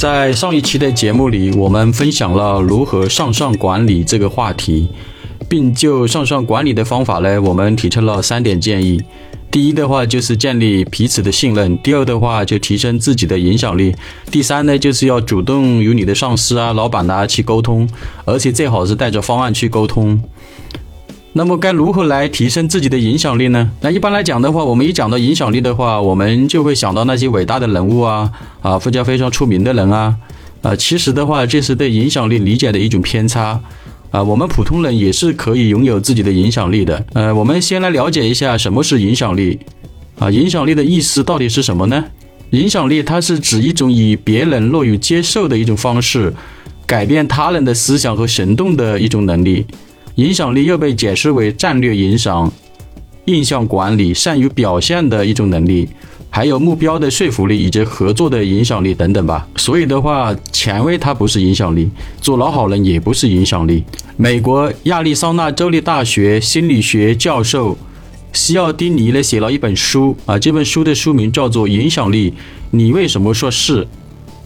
在上一期的节目里，我们分享了如何向上管理这个话题，并就向上管理的方法呢，我们提出了三点建议。第一的话就是建立彼此的信任，第二的话就提升自己的影响力，第三呢就是要主动与你的上司啊、老板呐去沟通，而且最好是带着方案去沟通。那么该如何来提升自己的影响力呢？那一般来讲的话，我们一讲到影响力的话，我们就会想到那些伟大的人物啊，啊，非常非常出名的人啊，啊，其实的话，这是对影响力理解的一种偏差。啊，我们普通人也是可以拥有自己的影响力的。呃，我们先来了解一下什么是影响力。啊，影响力的意思到底是什么呢？影响力它是指一种以别人乐于接受的一种方式，改变他人的思想和行动的一种能力。影响力又被解释为战略影响、印象管理、善于表现的一种能力，还有目标的说服力以及合作的影响力等等吧。所以的话，前卫它不是影响力，做老好人也不是影响力。美国亚利桑那州立大学心理学教授西奥丁尼呢写了一本书啊，这本书的书名叫做《影响力》，你为什么说是？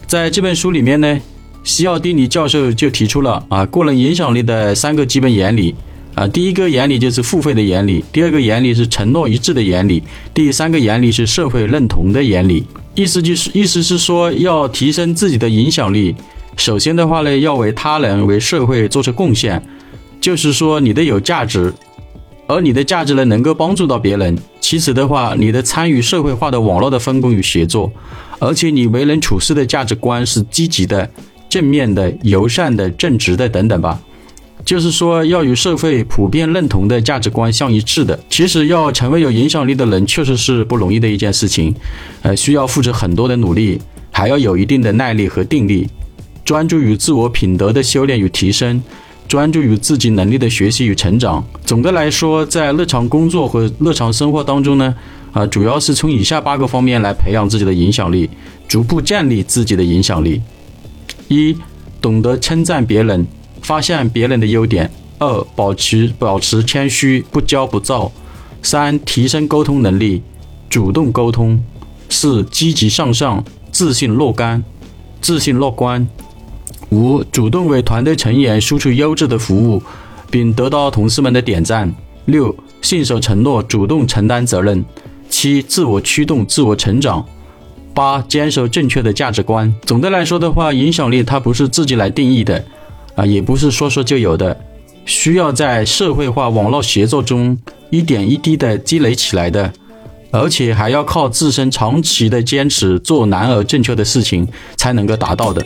在这本书里面呢？西奥蒂尼教授就提出了啊，个人影响力的三个基本原理啊，第一个原理就是付费的原理，第二个原理是承诺一致的原理，第三个原理是社会认同的原理。意思就是，意思是说，要提升自己的影响力，首先的话呢，要为他人、为社会做出贡献，就是说你的有价值，而你的价值呢，能够帮助到别人。其次的话，你的参与社会化的网络的分工与协作，而且你为人处事的价值观是积极的。正面的、友善的、正直的等等吧，就是说要与社会普遍认同的价值观相一致的。其实要成为有影响力的人，确实是不容易的一件事情，呃，需要付出很多的努力，还要有一定的耐力和定力，专注于自我品德的修炼与提升，专注于自己能力的学习与成长。总的来说，在日常工作和日常生活当中呢，啊，主要是从以下八个方面来培养自己的影响力，逐步建立自己的影响力。一，懂得称赞别人，发现别人的优点；二，保持保持谦虚，不骄不躁；三，提升沟通能力，主动沟通；四，积极向上，自信乐观，自信乐观；五，主动为团队成员输出优质的服务，并得到同事们的点赞；六，信守承诺，主动承担责任；七，自我驱动，自我成长。八，坚守正确的价值观。总的来说的话，影响力它不是自己来定义的，啊，也不是说说就有的，需要在社会化网络协作中一点一滴的积累起来的，而且还要靠自身长期的坚持，做难而正确的事情才能够达到的。